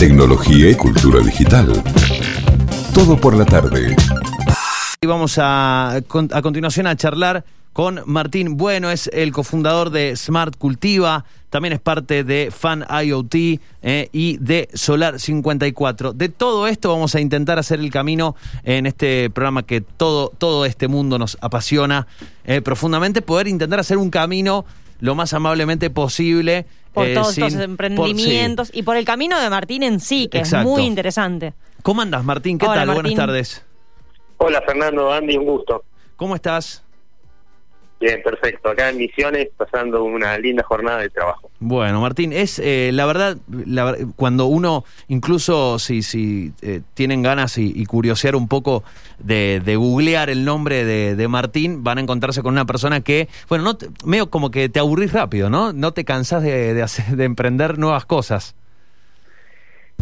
tecnología y cultura digital. Todo por la tarde. Y vamos a, a continuación a charlar con Martín Bueno, es el cofundador de Smart Cultiva, también es parte de Fan IoT eh, y de Solar 54. De todo esto vamos a intentar hacer el camino en este programa que todo, todo este mundo nos apasiona eh, profundamente, poder intentar hacer un camino lo más amablemente posible. Por eh, todos sin- estos emprendimientos por- sí. y por el camino de Martín en sí, que Exacto. es muy interesante. ¿Cómo andas, Martín? ¿Qué Hola, tal? Buenas tardes. Hola Fernando, Andy, un gusto. ¿Cómo estás? Bien, perfecto. Acá en Misiones pasando una linda jornada de trabajo. Bueno, Martín, es eh, la verdad, la cuando uno, incluso si, si eh, tienen ganas y, y curiosear un poco de, de googlear el nombre de, de Martín, van a encontrarse con una persona que, bueno, no te- medio como que te aburrís rápido, ¿no? No te cansás de, de, hacer- de emprender nuevas cosas.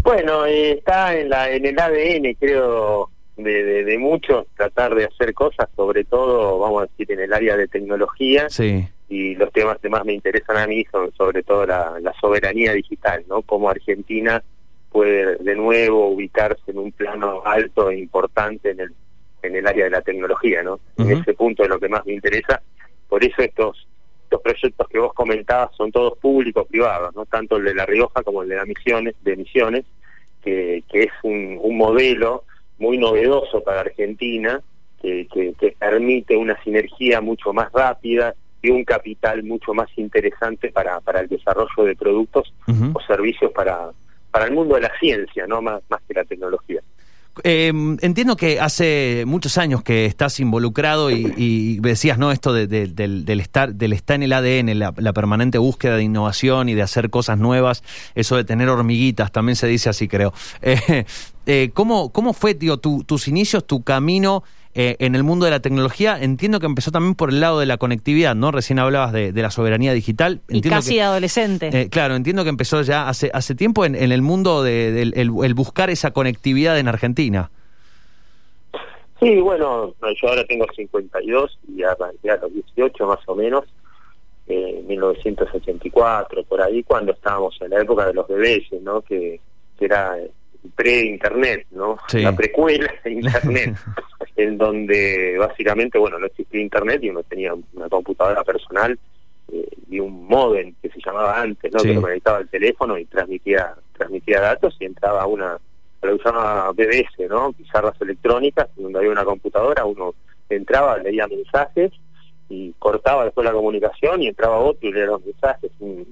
Bueno, eh, está en, la, en el ADN, creo, de, de, de muchos tratar de hacer cosas, sobre todo, vamos a decir, en el área de tecnología. Sí, Y los temas que más me interesan a mí son sobre todo la, la soberanía digital, ¿no? Cómo Argentina puede de nuevo ubicarse en un plano alto e importante en el, en el área de la tecnología, ¿no? En ese punto es lo que más me interesa. Por eso estos estos proyectos que vos comentabas son todos públicos privados, no tanto el de La Rioja como el de la Misiones, de Misiones, que, que es un, un modelo muy novedoso para Argentina, que, que, que permite una sinergia mucho más rápida y un capital mucho más interesante para, para el desarrollo de productos o servicios para, para el mundo de la ciencia, no más, más que la tecnología. Eh, entiendo que hace muchos años que estás involucrado y, decías, ¿no? Esto de- de- del, estar, del estar en el ADN, la, permanente búsqueda de innovación y de hacer cosas nuevas, eso de tener hormiguitas, también se dice así, creo. Eh, eh, ¿cómo, ¿Cómo fue, tu- tus inicios, tu camino eh, en el mundo de la tecnología? Entiendo que empezó también por el lado de la conectividad, ¿no? Recién hablabas de, de la soberanía digital. Y casi que- de adolescente. eh, claro, entiendo que empezó ya hace, hace tiempo en, en el mundo de- del el- el buscar esa conectividad en Argentina. Sí, bueno, yo ahora tengo 52 y arranqué a los 18 más o menos, eh, 1984, por ahí, cuando estábamos en la época de los bebés, ¿no? Que, que era pre-internet, ¿no? Sí. La precuela de internet, en donde básicamente, bueno, no existía internet y uno tenía una computadora personal eh, y un modem que se llamaba antes, ¿no? Sí. Que lo conectaba al teléfono y transmitía transmitía datos y entraba una lo que llama BBS, ¿no? Pizarras electrónicas, donde había una computadora, uno entraba, leía mensajes y cortaba después la comunicación y entraba otro y leía los mensajes.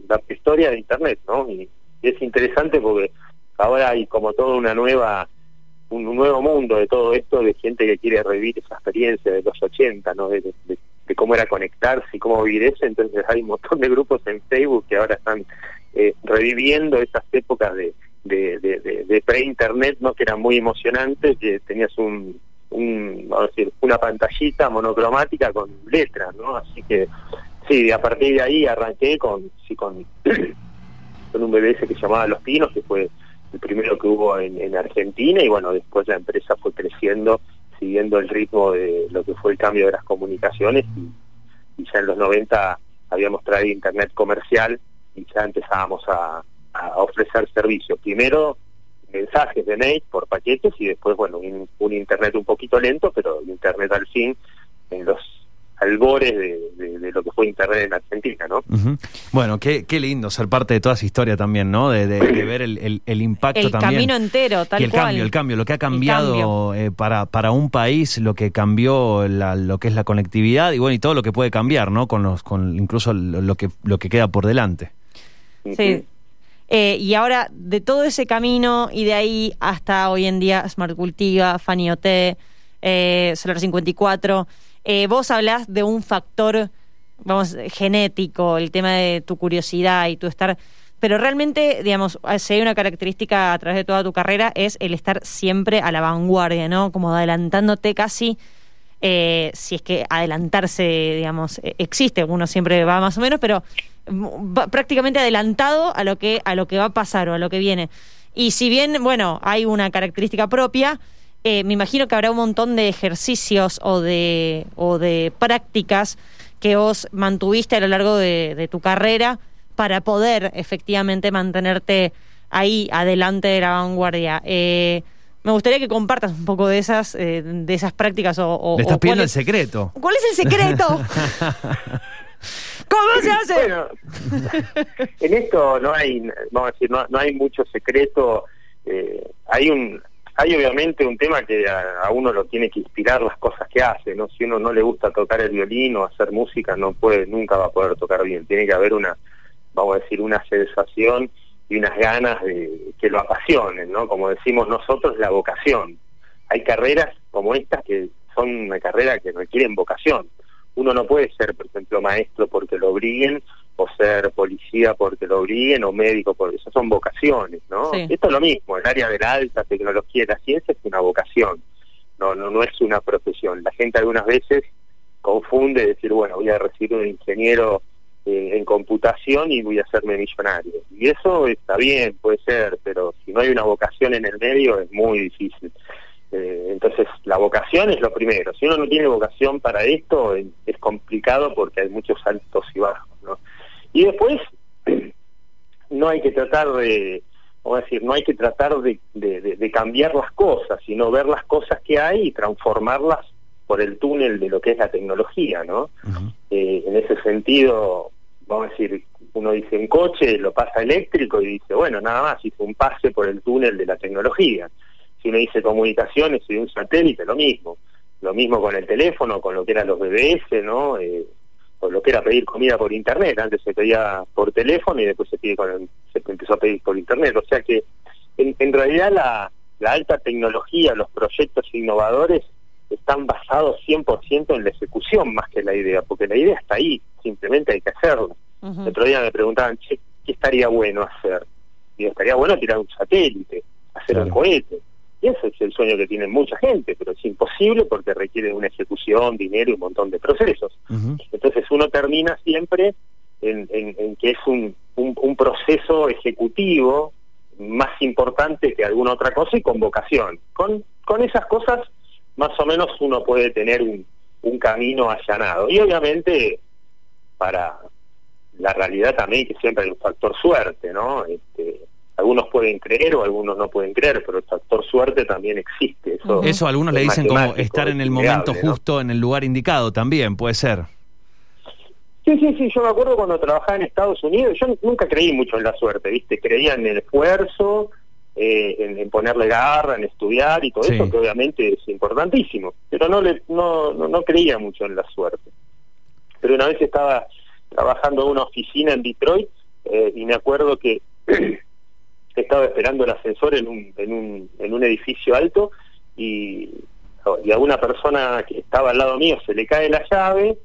La historia de Internet, ¿no? Y, y es interesante porque ahora hay como toda una nueva un, nuevo mundo de todo esto, de gente que quiere revivir esa experiencia de los 80, ¿no? De, cómo era conectarse y cómo vivir eso. Entonces hay un montón de grupos en Facebook que ahora están eh, reviviendo esas épocas de, de, pre-internet, ¿no? Que eran muy emocionantes, que tenías un, un, vamos a decir, una pantallita monocromática con letras, ¿no? Así que, sí, a partir de ahí arranqué con, sí, con, con un BBS que se llamaba Los Pinos, que fue el primero que hubo en, en Argentina, y bueno, después la empresa fue creciendo, siguiendo el ritmo de lo que fue el cambio de las comunicaciones, y, y ya en los 90 habíamos traído Internet comercial y ya empezábamos a, a ofrecer servicios. Primero mensajes de mail por paquetes y después, bueno, un, un Internet un poquito lento, pero Internet al fin en los albores de, de- de lo que fue Internet en Argentina, ¿no? Bueno, qué, qué lindo ser parte de toda esa historia también, ¿no? De, de- de ver el, el- el impacto el también. camino entero, tal y el cual. cambio, el cambio, lo que ha cambiado eh, para, para un país, lo que cambió la- lo que es la conectividad y bueno, y todo lo que puede cambiar, ¿no? Con los, con incluso lo, lo que lo que queda por delante. Sí. Eh, y ahora, de todo ese camino y de ahí hasta hoy en día, Smart Cultiva, Fanny OT, eh, Solar 54, eh, vos hablás de un factor, vamos, genético, el tema de tu curiosidad y tu estar. Pero realmente, digamos, si hay una característica a través de toda tu carrera es el estar siempre a la vanguardia, ¿no? Como adelantándote casi eh, si es que adelantarse, digamos, eh, existe, uno siempre va más o menos, pero mm, va prácticamente adelantado a lo que a lo que va a pasar o a lo que viene. Y si bien, bueno, hay una característica propia, eh, me imagino que habrá un montón de ejercicios o de o de prácticas que vos mantuviste a lo largo de, de tu carrera para poder efectivamente mantenerte ahí adelante de la vanguardia. Eh, me gustaría que compartas un poco de esas, eh, de esas prácticas o, o- Le estás o pidiendo el secreto. ¿Cuál es el secreto? ¿Cómo se hace? Bueno, en esto no hay, vamos a decir, no, no hay mucho secreto. eh, hay un, hay obviamente un tema que a, uno lo tiene que inspirar las cosas que hace, ¿no? Si uno no le gusta tocar el violín o hacer música, no puede, nunca va a poder tocar bien. Tiene que haber una, vamos a decir, una sensación y unas ganas de que lo apasionen, ¿no? Como decimos nosotros, la vocación. Hay carreras como estas que son una carrera que requieren vocación. Uno no puede ser, por ejemplo, maestro porque lo obliguen, o ser policía porque lo obliguen, o médico porque eso son vocaciones, ¿no? Sí. Esto es lo mismo, el área de la alta tecnología y la ciencia es una vocación, no, no, no es una profesión. La gente algunas veces confunde decir, bueno, voy a recibir un ingeniero eh, en computación y voy a hacerme millonario. Y eso está bien, puede ser, pero si no hay una vocación en el medio es muy difícil. Eh, entonces, la vocación es lo primero. Si uno no tiene vocación para esto, es, es complicado porque hay muchos altos y bajos, ¿no? Y después, no hay que tratar de, vamos a decir, no hay que tratar de, de- de- de cambiar las cosas, sino ver las cosas que hay y transformarlas por el túnel de lo que es la tecnología, ¿no? Eh, en ese sentido, vamos a decir, uno dice un coche, lo pasa eléctrico y dice, bueno, nada más, hizo un pase por el túnel de la tecnología. Si uno dice comunicaciones y un satélite, lo mismo. Lo mismo con el teléfono, con lo que eran los BBS, ¿no? Eh, o lo que era pedir comida por internet. Antes se pedía por teléfono y después se, pide con el- se empezó a pedir por internet. O sea que, en, en realidad, la, la alta tecnología, los proyectos innovadores están basados 100% en la ejecución más que en la idea, porque la idea está ahí, simplemente hay que. El otro día me preguntaban, che, ¿qué estaría bueno hacer? Digo, estaría bueno tirar un satélite, hacer un cohete. Y ese es el sueño que tiene mucha gente, pero es imposible porque requiere una ejecución, dinero y un montón de procesos. Entonces uno termina siempre en, en- en que es un, un, un proceso ejecutivo más importante que alguna otra cosa y con vocación. Con, con esas cosas más o menos uno puede tener un, un camino allanado. Y obviamente para la realidad también que siempre hay un factor suerte, ¿no? Este, algunos pueden creer o algunos no pueden creer, pero el factor suerte también existe. Eso. Eso algunos le dicen como estar en el momento justo, en el lugar indicado también, puede ser. Sí, sí, sí, yo me acuerdo cuando trabajaba en Estados Unidos, yo nunca creí mucho en la suerte, ¿viste? Creía en el esfuerzo, eh, en, en ponerle garra, en estudiar y todo Sí. eso, que obviamente es importantísimo, pero no, le, no, no, no creía mucho en la suerte. Pero una vez estaba trabajando en una oficina en Detroit eh, y me acuerdo que estaba esperando el ascensor en un, en un, en un edificio alto y, y a una persona que estaba al lado mío se le cae la llave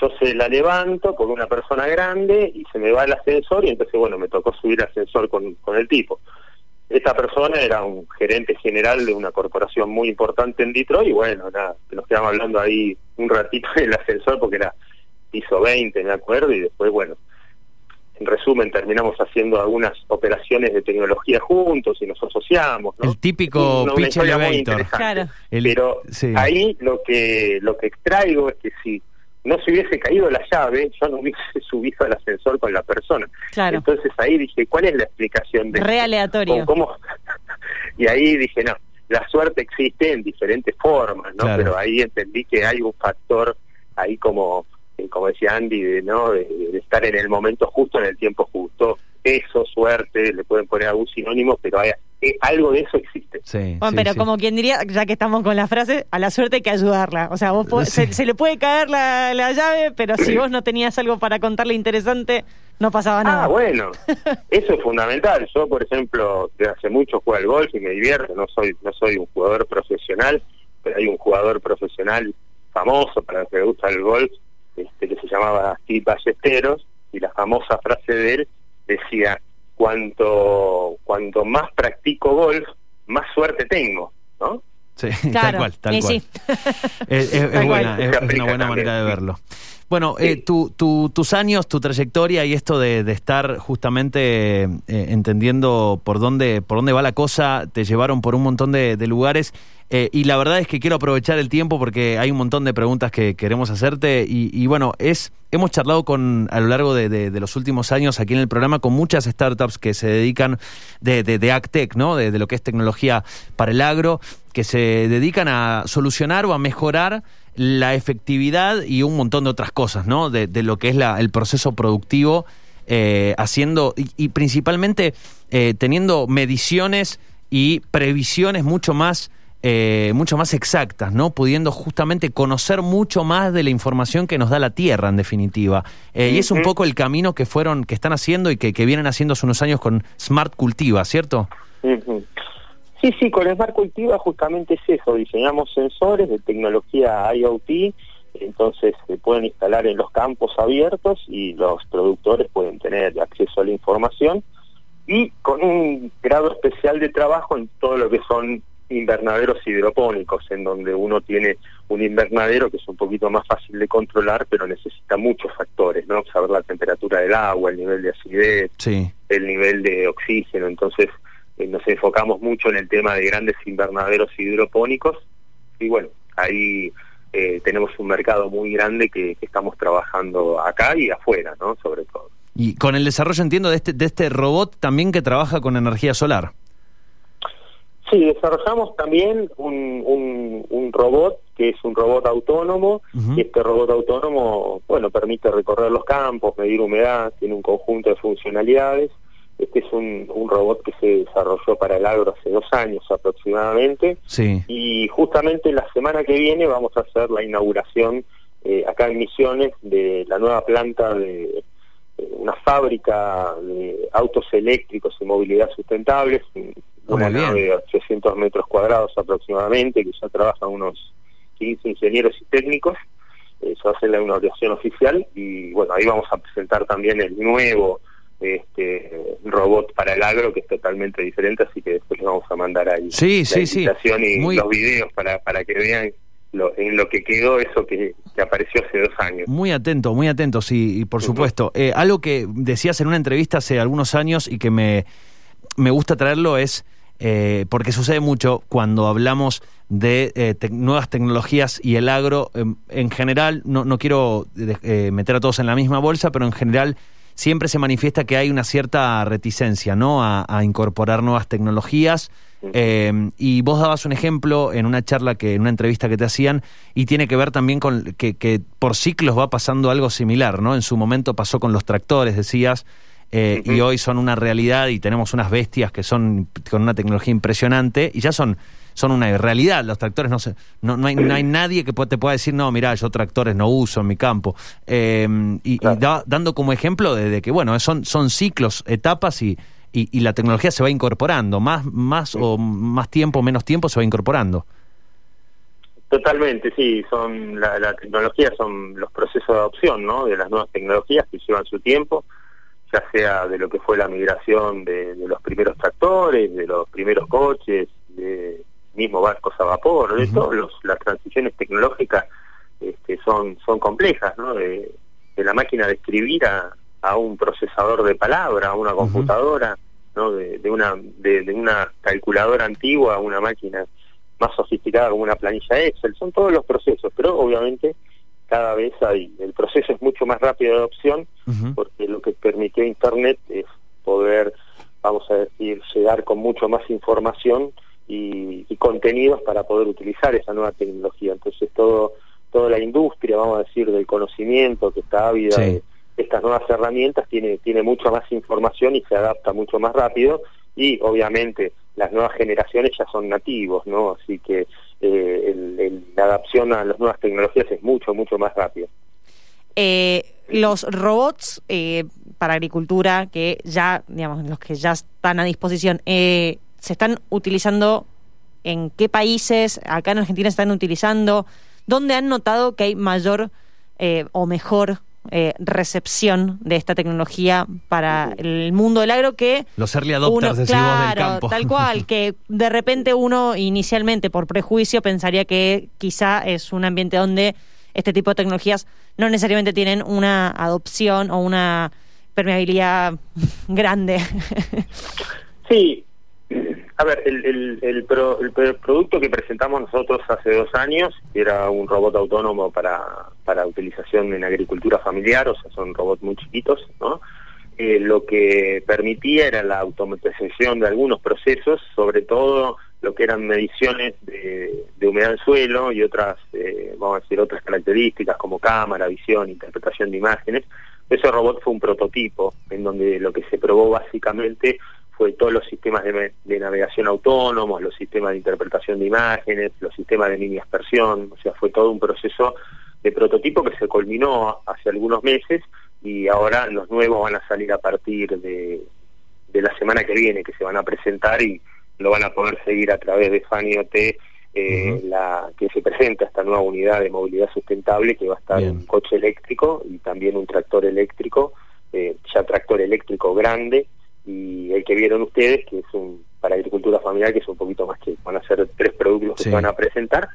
yo se la levanto con una persona grande y se me va el ascensor y entonces bueno me tocó subir al ascensor con, con el tipo. Esta persona era un gerente general de una corporación muy importante en Detroit y bueno nada nos quedamos hablando ahí un ratito en el ascensor porque era piso 20 me acuerdo y después bueno en resumen terminamos haciendo algunas operaciones de tecnología juntos y nos asociamos ¿no? El típico Una- pitch elevator. Claro. El- pero sí. ahí lo que lo que extraigo es que si no se hubiese caído la llave, yo no hubiese subido al ascensor con la persona. Claro. Entonces ahí dije, ¿cuál es la explicación de Re aleatorio. ¿Cómo- cómo? y ahí dije, no, la suerte existe en diferentes formas, ¿no? Claro. Pero ahí entendí que hay un factor ahí como como decía Andy, de, ¿no? De, de estar en el momento justo, en el tiempo justo. Eso, suerte, le pueden poner algún sinónimo, pero hay, eh, algo de eso existe. Sí, Bueno, sí, pero sí. como quien diría, ya que estamos con la frase, a la suerte hay que ayudarla. O sea, vos po- Sí. se, se le puede caer la, la llave, pero si vos no tenías algo para contarle interesante, no pasaba nada. Ah, bueno, eso es fundamental. Yo, por ejemplo, desde hace mucho juego al golf y me divierto. No soy no soy un jugador profesional, pero hay un jugador profesional famoso para los que le gusta el golf, este, que se llamaba Steve Ballesteros, y la famosa frase de él decía, cuanto, cuanto más practico golf, más suerte tengo, ¿no? Sí, Claro, tal cual, tal y cual. sí. Es, es- es Tal buena, cual. es, una buena también, manera de verlo. Bueno, eh, tu, tu- tus años, tu trayectoria y esto de, de estar justamente eh, entendiendo por dónde, por dónde va la cosa, te llevaron por un montón de, de lugares. Eh, y la verdad es que quiero aprovechar el tiempo porque hay un montón de preguntas que queremos hacerte. Y, y bueno, es hemos charlado con a lo largo de, los últimos años aquí en el programa con muchas startups que se dedican de, de, AgTech, ¿no? De, lo que es tecnología para el agro, que se dedican a solucionar o a mejorar la efectividad y un montón de otras cosas, ¿no? De, de lo que es la, el proceso productivo, eh, haciendo y, y principalmente eh, teniendo mediciones y previsiones mucho más eh, mucho más exactas, ¿no? Pudiendo justamente conocer mucho más de la información que nos da la Tierra, en definitiva. Eh, Y es un poco el camino que fueron, que están haciendo y que, que vienen haciendo hace unos años con Smart Cultiva, ¿cierto? Sí, sí, con Smart Cultiva justamente es eso, diseñamos sensores de tecnología IoT, entonces se pueden instalar en los campos abiertos y los productores pueden tener acceso a la información y con un grado especial de trabajo en todo lo que son invernaderos hidropónicos, en donde uno tiene un invernadero que es un poquito más fácil de controlar, pero necesita muchos factores, ¿no? Saber la temperatura del agua, el nivel de acidez, Sí. el nivel de oxígeno. Entonces eh, nos enfocamos mucho en el tema de grandes invernaderos hidropónicos y bueno, ahí eh, tenemos un mercado muy grande que, que estamos trabajando acá y afuera, ¿no? Sobre todo. Y con el desarrollo, entiendo, de este, de este robot también que trabaja con energía solar. Sí, desarrollamos también un, un, un robot que es un robot autónomo y este robot autónomo, bueno, permite recorrer los campos, medir humedad, tiene un conjunto de funcionalidades. Este es un, un robot que se desarrolló para el agro hace dos años aproximadamente Sí. y justamente la semana que viene vamos a hacer la inauguración eh, acá en Misiones de la nueva planta de eh, una fábrica de autos eléctricos y movilidad sustentables, Ah, una nave de 800 metros cuadrados aproximadamente, que ya trabajan unos 15 ingenieros y técnicos. Eso a ser la inauguración oficial y bueno, ahí vamos a presentar también el nuevo este robot para el agro que es totalmente diferente, así que después les vamos a mandar ahí Sí, la sí, sí. y Muy- los videos para, para que vean lo, en lo que quedó eso que, que apareció hace dos años. Muy atento, muy atento, sí, y por supuesto. Eh, algo que decías en una entrevista hace algunos años y que me, me gusta traerlo es, eh, porque sucede mucho cuando hablamos de eh, nuevas tecnologías y el agro, em, en general, no, no quiero eh, meter a todos en la misma bolsa, pero en general siempre se manifiesta que hay una cierta reticencia, ¿no? A, a incorporar nuevas tecnologías. Eh, y vos dabas un ejemplo en una charla que, en una entrevista que te hacían, y tiene que ver también con que, que por ciclos va pasando algo similar, ¿no? En su momento pasó con los tractores, decías, eh, y hoy son una realidad y tenemos unas bestias que son con una tecnología impresionante y ya son son una realidad. Los tractores no se, no, no hay no hay nadie que te pueda decir no, mira, yo tractores no uso en mi campo. Eh, y, da- dando como ejemplo de, de que bueno son son ciclos, etapas y, y, y la tecnología se va incorporando más más o más tiempo, menos tiempo se va incorporando. Totalmente, sí, son la, la tecnología, son los procesos de adopción, ¿no? De las nuevas tecnologías que llevan su tiempo, ya sea de lo que fue la migración de, de los primeros tractores, de los primeros coches, de mismo barcos a vapor, de Ujú. todos los, las transiciones tecnológicas este, son son complejas, ¿no? De, de la máquina de escribir a, a un procesador de palabra, a una computadora, ¿no? De, de una de, de una calculadora antigua a una máquina más sofisticada como una planilla Excel, son todos los procesos, pero obviamente cada vez hay, el proceso es mucho más rápido de adopción porque lo que permitió Internet es poder, vamos a decir, llegar con mucho más información y, y contenidos para poder utilizar esa nueva tecnología. Entonces todo toda la industria, vamos a decir, del conocimiento que está ávida Sí. de estas nuevas herramientas tiene tiene mucha más información y se adapta mucho más rápido y obviamente las nuevas generaciones ya son nativos, ¿no? Así que eh, el- el- la adaptación a las nuevas tecnologías es mucho, mucho más rápido. Eh, los robots eh, para agricultura que ya, digamos, los que ya están a disposición, eh, ¿se están utilizando en qué países? Acá en Argentina están utilizando. ¿Dónde han notado que hay mayor eh, o mejor eh, recepción de esta tecnología para el mundo del agro que Los early adopters, uno, del campo. tal cual, que de repente uno inicialmente por prejuicio pensaría que quizá es un ambiente donde este tipo de tecnologías no necesariamente tienen una adopción o una permeabilidad grande. Sí, a ver, el, el, producto que presentamos nosotros hace dos años era un robot autónomo para, para utilización en agricultura familiar, o sea, son robots muy chiquitos, ¿no? Eh, lo que permitía era la automatización de algunos procesos, sobre todo lo que eran mediciones de, humedad del suelo y otras, eh, vamos a decir, otras características como cámara, visión, interpretación de imágenes. Ese robot fue un prototipo en donde lo que se probó básicamente fue todos los sistemas de, navegación autónomos, los sistemas de interpretación de imágenes, los sistemas de mini aspersión, o sea, fue todo un proceso de prototipo que se culminó hace algunos meses y ahora los nuevos van a salir a partir de, de la semana que viene, que se van a presentar y lo van a poder seguir a través de FANIOT, eh, la que se presenta esta nueva unidad de movilidad sustentable que va a estar un coche eléctrico y también un tractor eléctrico, eh, ya tractor eléctrico grande, y el que vieron ustedes, que es un para agricultura familiar, que es un poquito más que van a ser tres productos que se van a presentar.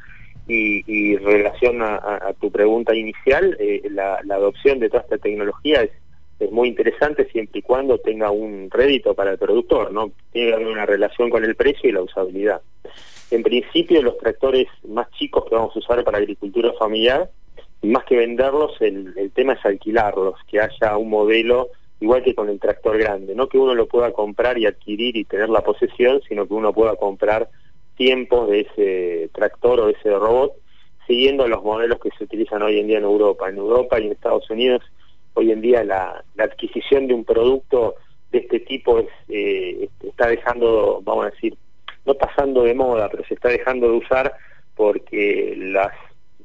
Y, y en relación a, tu pregunta inicial, eh, la, adopción de toda esta tecnología es, es muy interesante siempre y cuando tenga un rédito para el productor, ¿no? Tiene que haber una relación con el precio y la usabilidad. En principio, los tractores más chicos que vamos a usar para agricultura familiar, más que venderlos, el, el tema es alquilarlos, que haya un modelo igual que con el tractor grande, no que uno lo pueda comprar y adquirir y tener la posesión, sino que uno pueda comprar tiempos de ese tractor o de ese robot, siguiendo los modelos que se utilizan hoy en día en Europa. En Europa y en Estados Unidos, hoy en día la, adquisición de un producto de este tipo es, eh, está dejando, vamos a decir, no pasando de moda, pero se está dejando de usar porque las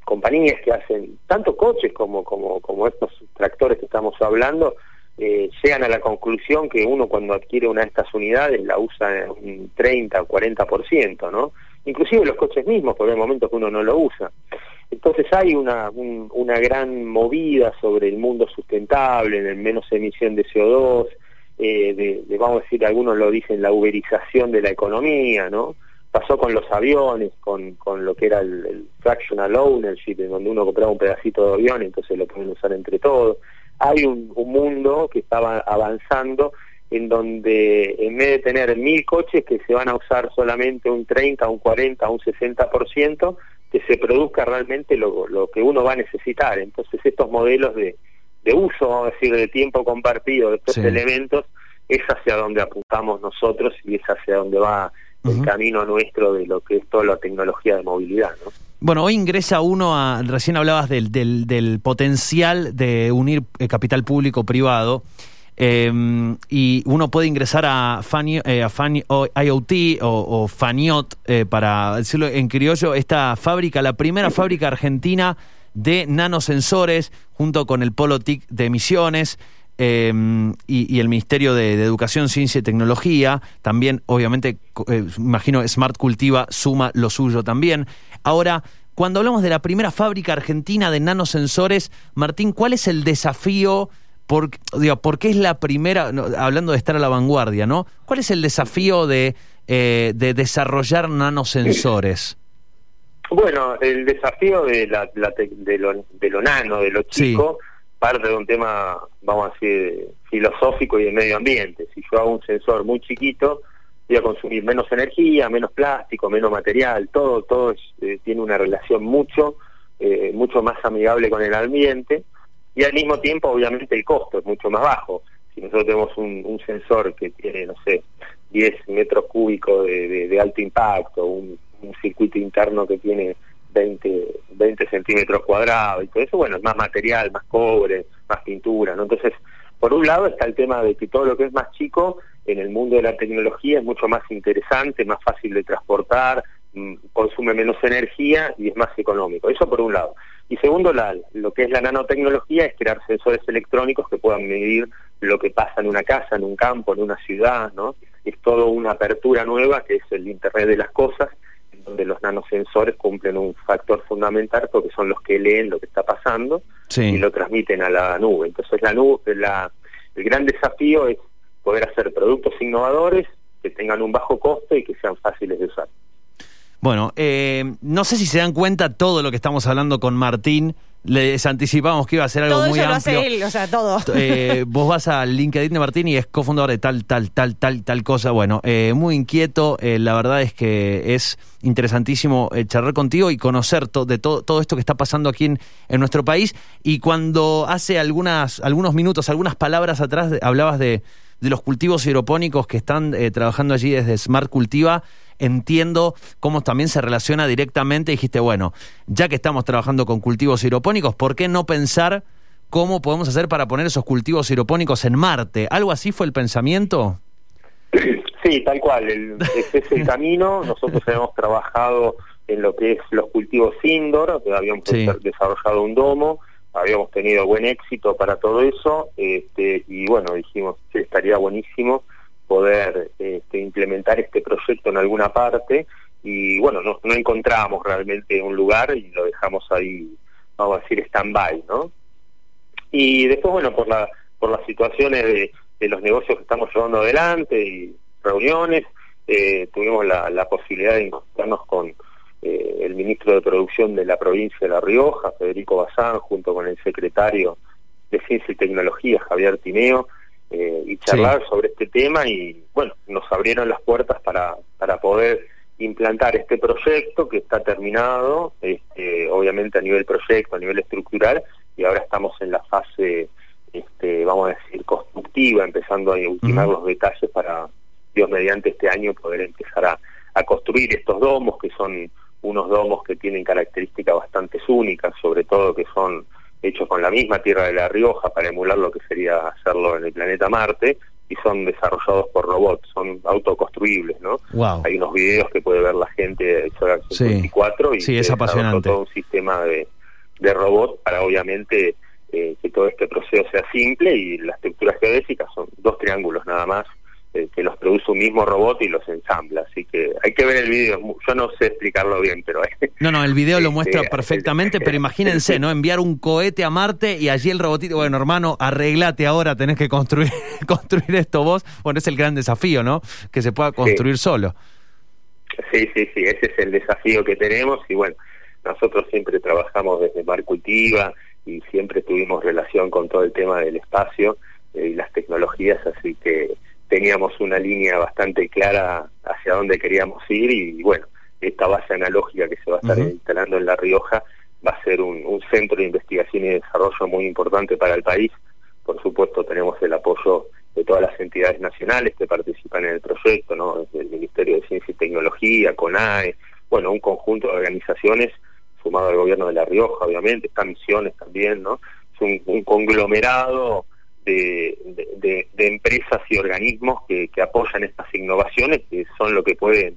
compañías que hacen tanto coches como, como, como estos tractores que estamos hablando, eh, llegan a la conclusión que uno cuando adquiere una de estas unidades la usa un 30 o 40%, ¿no? Inclusive los coches mismos, porque hay momentos que uno no lo usa. Entonces hay una, una gran movida sobre el mundo sustentable, en el menos emisión de CO2, eh, de, vamos a decir, algunos lo dicen, la uberización de la economía, ¿no? Pasó con los aviones, con, con lo que era el, fractional ownership, en donde uno compraba un pedacito de avión, entonces lo pueden usar entre todos hay un, mundo que estaba avanzando en donde en vez de tener mil coches que se van a usar solamente un 30, un 40, un 60%, que se produzca realmente lo, lo que uno va a necesitar. Entonces estos modelos de, de uso, vamos a decir, de tiempo compartido de estos elementos, es hacia donde apuntamos nosotros y es hacia donde va el camino nuestro de lo que es toda la tecnología de movilidad. ¿no? Bueno, hoy ingresa uno a, recién hablabas del, del, potencial de unir eh, capital público-privado. Em, y uno puede ingresar a, Fani, eh, a IoT o, Faniot, eh, para decirlo en criollo, esta fábrica, la primera fábrica argentina de nanosensores, junto con el Polo TIC de emisiones. Em, y, el Ministerio de, Educación, Ciencia y Tecnología, también obviamente, imagino, Smart Cultiva suma lo suyo también. Ahora, cuando hablamos de la primera fábrica argentina de nanosensores, Martín, ¿cuál es el desafío? Por, digo, qué es la primera, hablando de estar a la vanguardia, ¿no? ¿Cuál es el desafío de, eh, de desarrollar nanosensores? Bueno, el desafío de, la, de, lo, de, lo, nano, de lo chico, parte de un tema, vamos a decir, filosófico y de medio ambiente. Si yo hago un sensor muy chiquito, voy a consumir menos energía, menos plástico, menos material, todo, todo eh, tiene una relación mucho, eh, mucho más amigable con el ambiente y al mismo tiempo obviamente el costo es mucho más bajo. Si nosotros tenemos un, sensor que tiene, no sé, 10 metros cúbicos de, alto impacto, un, circuito interno que tiene 20, 20 centímetros cuadrados y todo eso, bueno, es más material, más cobre, más pintura, ¿no? Entonces, por un lado está el tema de que todo lo que es más chico en el mundo de la tecnología es mucho más interesante, más fácil de transportar, mm, consume menos energía y es más económico. Eso por un lado. Y segundo, la, lo que es la nanotecnología es crear sensores electrónicos que puedan medir lo que pasa en una casa, en un campo, en una ciudad, ¿no? Es todo una apertura nueva que es el Internet de las cosas, donde los nanosensores cumplen un factor fundamental porque son los que leen lo que está pasando y lo transmiten a la nube. Entonces la nube, la, el gran desafío es poder hacer productos innovadores que tengan un bajo costo y que sean fáciles de usar. Bueno, eh, no sé si se dan cuenta todo lo que estamos hablando con Martín. Les anticipamos que iba a ser algo todo muy eso amplio. lo hace él, o sea, todo. Eh, vos vas al LinkedIn de Martín y es cofundador de tal, tal, tal, tal, tal cosa. Bueno, eh, muy inquieto. eh, la verdad es que es interesantísimo eh, charlar contigo y conocer to- de todo todo esto que está pasando aquí en, en nuestro país. Y cuando hace algunas, algunos minutos, algunas palabras atrás, hablabas de, de los cultivos hidropónicos que están eh, trabajando allí desde Smart Cultiva. Entiendo cómo también se relaciona directamente. Dijiste, bueno, ya que estamos trabajando con cultivos hidropónicos, ¿por qué no pensar cómo podemos hacer para poner esos cultivos hidropónicos en Marte. ¿Algo así fue el pensamiento? Sí, tal cual, el, ese es el camino. Nosotros hemos trabajado en lo que es los cultivos indoor, habíamos Sí. desarrollado un domo, habíamos tenido buen éxito para todo eso, este, y bueno, dijimos que estaría buenísimo poder este, implementar este proyecto en alguna parte, y bueno, no, no encontramos realmente un lugar y lo dejamos ahí, vamos a decir, stand-by, ¿no? Y después, bueno, por, la, por las situaciones de, los negocios que estamos llevando adelante y reuniones, eh, tuvimos la, la posibilidad de encontrarnos con eh, el ministro de Producción de la provincia de La Rioja, Federico Bazán, junto con el secretario de Ciencia y Tecnología, Javier Tineo, eh, y charlar sobre este tema y, bueno, nos abrieron las puertas para, para poder implantar este proyecto que está terminado, este, obviamente a nivel proyecto, a nivel estructural, y ahora estamos en la fase, este, vamos a decir, constructiva, empezando a ultimar los detalles para, Dios mediante este año, poder empezar a, a construir estos domos, que son unos domos que tienen características bastante únicas, sobre todo que son hechos con la misma tierra de La Rioja para emular lo que sería hacerlo en el planeta Marte, y son desarrollados por robots, son autoconstruibles, ¿no? Wow. Hay unos videos que puede ver la gente de Solar Sí. 54 y Sí, que es apasionante. todo un sistema de, de robot para obviamente eh, que todo este proceso sea simple y la estructura geodésica son dos triángulos nada más eh, que los produce un mismo robot y los ensambla. Así que hay que ver el video. Yo no sé explicarlo bien, pero No, no, el video lo Este, muestra perfectamente, pero imagínense, ¿no? Enviar un cohete a Marte y allí el robotito, bueno, hermano, arreglate ahora, tenés que construir, construir esto vos. Bueno, es el gran desafío, ¿no? Que se pueda construir solo. Sí, sí, sí, ese es el desafío que tenemos y bueno, nosotros siempre trabajamos desde Mar Cultiva y siempre tuvimos relación con todo el tema del espacio eh, y las tecnologías, así que teníamos una línea bastante clara hacia dónde queríamos ir y bueno, esta base analógica que se va a estar instalando en La Rioja va a ser un, un centro de investigación y desarrollo muy importante para el país. Por supuesto, tenemos el apoyo de todas las entidades nacionales que participan en el proyecto, ¿no? Desde el Ministerio de Ciencia y Tecnología, CONAE, bueno, un conjunto de organizaciones sumado al gobierno de La Rioja, obviamente, está Misiones también, ¿no? Es un, un conglomerado de, de- de- de empresas y organismos que, que apoyan estas innovaciones, que son lo que pueden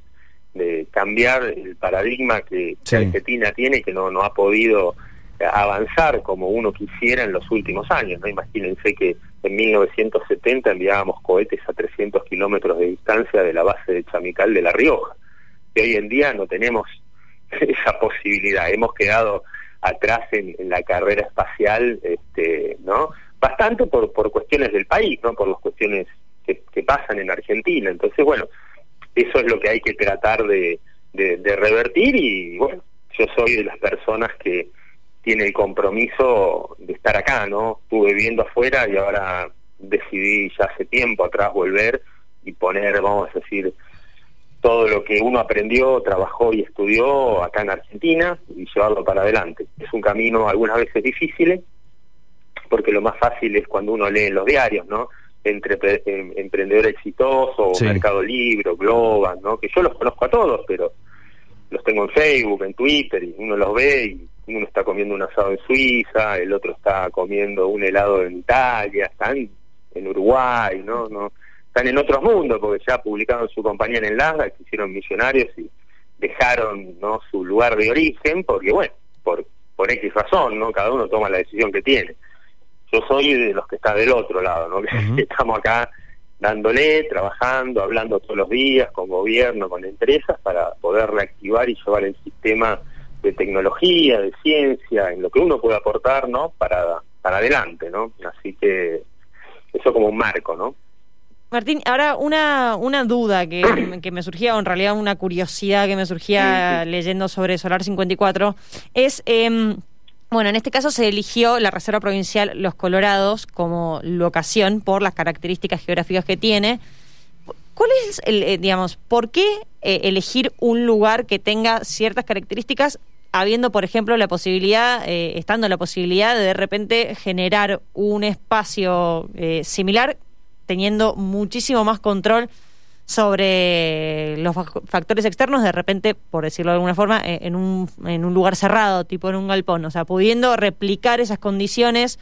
de cambiar el paradigma que. Argentina tiene, que no, no ha podido avanzar como uno quisiera en los últimos años. ¿no? Imagínense que en 1970 enviábamos cohetes a 300 kilómetros de distancia de la base de Chamical de La Rioja. Y hoy en día no tenemos esa posibilidad. Hemos quedado atrás en, en la carrera espacial, este, ¿no? Bastante por, por cuestiones del país, ¿no? Por las cuestiones que, pasan en Argentina. Entonces, bueno, eso es lo que hay que tratar de revertir y, bueno, yo soy de las personas que tiene el compromiso de estar acá, ¿no? Estuve viviendo afuera y ahora decidí ya hace tiempo atrás volver y poner, vamos a decir, todo lo que uno aprendió, trabajó y estudió acá en Argentina y llevarlo para adelante. Es un camino algunas veces difícil, porque lo más fácil es cuando uno lee en los diarios, ¿no? Entre em- emprendedor exitoso, Sí. Mercado Libre, Globan, ¿no? Que yo los conozco a todos, pero los tengo en Facebook, en Twitter, y uno los ve y uno está comiendo un asado en Suiza, el otro está comiendo un helado en Italia, están en Uruguay, ¿no? no Están en otros mundos, porque ya publicaron su compañía en el Nasdaq, se hicieron millonarios y dejaron ¿no? su lugar de origen, porque bueno, por, por X razón, ¿no? Cada uno toma la decisión que tiene. Yo soy de los que está del otro lado, ¿no? Que Ujú. estamos acá dándole, trabajando, hablando todos los días con gobierno, con empresas, para poder reactivar y llevar el sistema de tecnología, de ciencia, en lo que uno puede aportar, ¿no? Para, para adelante, ¿no? Así que eso como un marco, ¿no? Martín, ahora una, una duda que, que, me surgía, o en realidad una curiosidad que me surgía leyendo sobre Solar 54, es, eh, bueno, en este caso se eligió la Reserva Provincial Los Colorados como locación por las características geográficas que tiene. ¿Cuál es el, eh, digamos, por qué eh, elegir un lugar que tenga ciertas características habiendo, por ejemplo, la posibilidad, eh, estando la posibilidad de de repente generar un espacio eh, similar, teniendo muchísimo más control sobre los factores externos, de repente, por decirlo de alguna forma, eh, en, un, en un lugar cerrado, tipo en un galpón, o sea, pudiendo replicar esas condiciones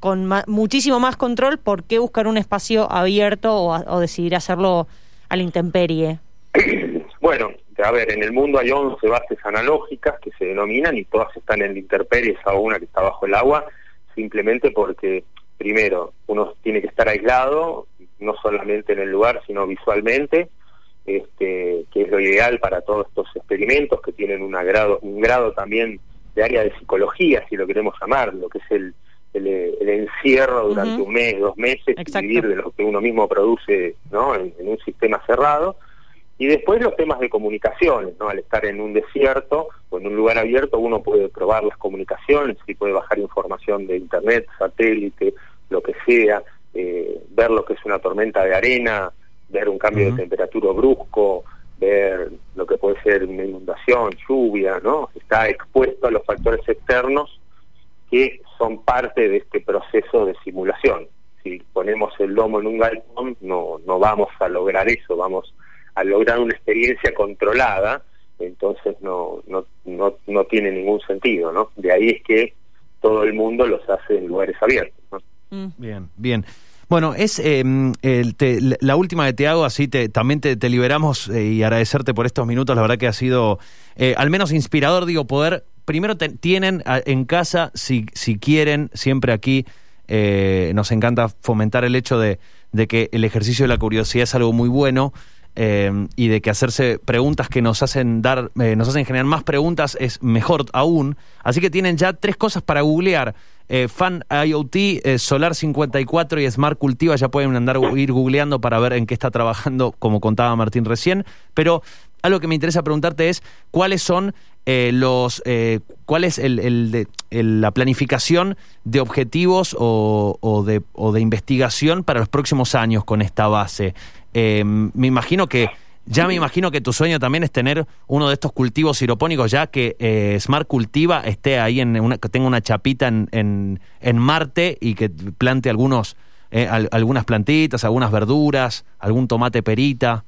con muchísimo más control, ¿por qué buscar un espacio abierto o, decidir hacerlo a la intemperie? Bueno, a ver, en el mundo hay 11 bases analógicas que se denominan y todas están en la intemperie, esa una que está bajo el agua, simplemente porque, primero, uno tiene que estar aislado, no solamente en el lugar, sino visualmente, este, que es lo ideal para todos estos experimentos que tienen una grado, un grado también de área de psicología, si lo queremos llamar, lo que es el, el, encierro durante un mes, dos meses, y vivir de lo que uno mismo produce ¿no? en un sistema cerrado y después los temas de comunicaciones, ¿no? Al estar en un desierto o en un lugar abierto uno puede probar las comunicaciones y puede bajar información de internet, satélite, lo que sea, eh, ver lo que es una tormenta de arena, ver un cambio de temperatura brusco, ver lo que puede ser una inundación, lluvia, ¿no? Está expuesto a los factores externos que son parte de este proceso de simulación. Si ponemos el lomo en un galpón, no, no vamos a lograr eso, vamos al lograr una experiencia controlada, entonces no, no, no, no tiene ningún sentido, ¿no? De ahí es que todo el mundo los hace en lugares abiertos. Mm. Bien, bien. Bueno, es em, el la última que te hago, así te, también te, liberamos eh, y agradecerte por estos minutos. La verdad que ha sido eh, al menos inspirador, digo, poder. Primero tienen en casa, si, si quieren, siempre aquí eh, nos encanta fomentar el hecho de, de que el ejercicio de la curiosidad es algo muy bueno. Em, y de que hacerse preguntas que nos hacen dar, eh, nos hacen generar más preguntas es mejor aún. Así que tienen ya tres cosas para googlear. Eh, Fan IoT, eh, Solar 54 y Smart Cultiva, ya pueden andar ir googleando para ver en qué está trabajando, como contaba Martín recién. Pero algo que me interesa preguntarte es cuáles son los, cuál es el, la planificación de objetivos o, o, de, o de investigación para los próximos años con esta base. Eh, me imagino que, ya me imagino que tu sueño también es tener uno de estos cultivos hidropónicos, ya que eh, Smart Cultiva esté ahí, en una, que tenga una chapita en, en, Marte y que plante algunos, eh, algunas plantitas, algunas verduras, algún tomate perita.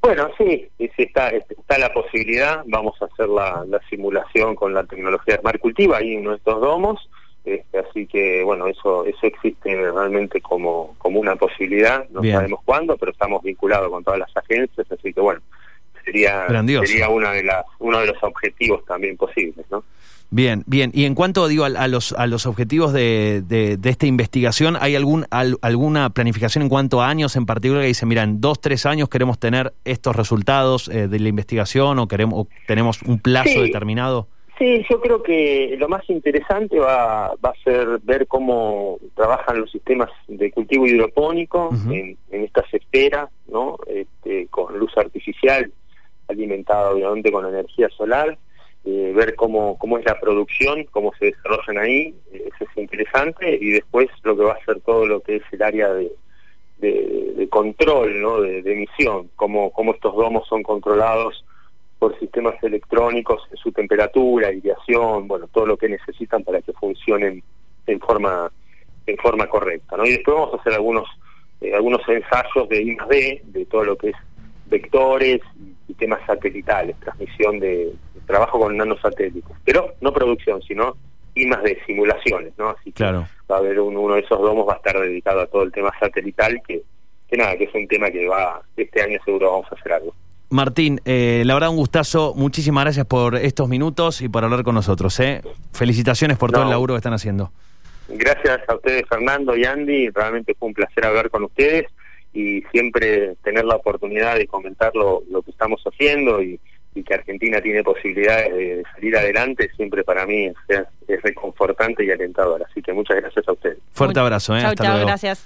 Bueno, sí, está, está la posibilidad, vamos a hacer la, la simulación con la tecnología de Smart Cultiva ahí en nuestros domos. Este, así que bueno, eso eso existe realmente como, como una posibilidad, no sabemos cuándo, pero estamos vinculados con todas las agencias, así que bueno, sería sería una de las uno de los objetivos también posibles, ¿no? Bien, bien. Y en cuanto digo a, los a los objetivos de, de, esta investigación, ¿hay algún alguna planificación en cuanto a años en particular que dice, mira, en dos tres años queremos tener estos resultados eh, de la investigación o queremos tenemos un plazo determinado? Sí, yo creo que lo más interesante va, va a ser ver cómo trabajan los sistemas de cultivo hidropónico en, estas esferas, ¿no? Este, con luz artificial, alimentada obviamente con energía solar, eh, ver cómo, cómo es la producción, cómo se desarrollan ahí, eso es interesante, y después lo que va a ser todo lo que es el área de, control, ¿no? De, emisión, cómo, cómo estos domos son controlados por sistemas electrónicos, su temperatura, aireación, bueno, todo lo que necesitan para que funcionen en forma en forma correcta. Y después vamos a hacer algunos eh, algunos ensayos de I+D, de todo lo que es vectores y temas satelitales, transmisión de, trabajo con nanosatélites, pero no producción, sino I D, simulaciones, ¿no? Así que va a haber uno de esos domos va a estar dedicado a todo el tema satelital que que nada, que es un tema que va este año seguro vamos a hacer algo. Martín, eh, la verdad un gustazo. Muchísimas gracias por estos minutos y por hablar con nosotros. ¿eh? Felicitaciones por todo el laburo que están haciendo. Gracias a ustedes, Fernando y Andy. Realmente fue un placer hablar con ustedes y siempre tener la oportunidad de comentar lo, que estamos haciendo y, que Argentina tiene posibilidades de, salir adelante, siempre para mí es, reconfortante y alentador. Así que muchas gracias a ustedes. Fuerte abrazo. ¿eh? Chao, chao, gracias.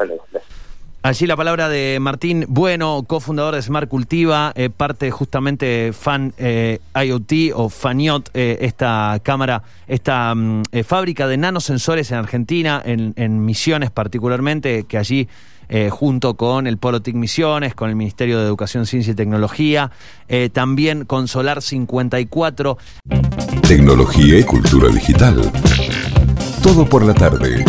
Allí la palabra de Martín Bueno, cofundador de Smart Cultiva, eh, parte justamente Fan eh, IoT o Faniot, eh, esta cámara, esta mm, eh, fábrica de nanosensores en Argentina, en, en Misiones particularmente, que allí eh, junto con el Polo TIC Misiones, con el Ministerio de Educación, Ciencia y Tecnología, eh, también con Solar 54. Tecnología y cultura digital. Todo por la tarde.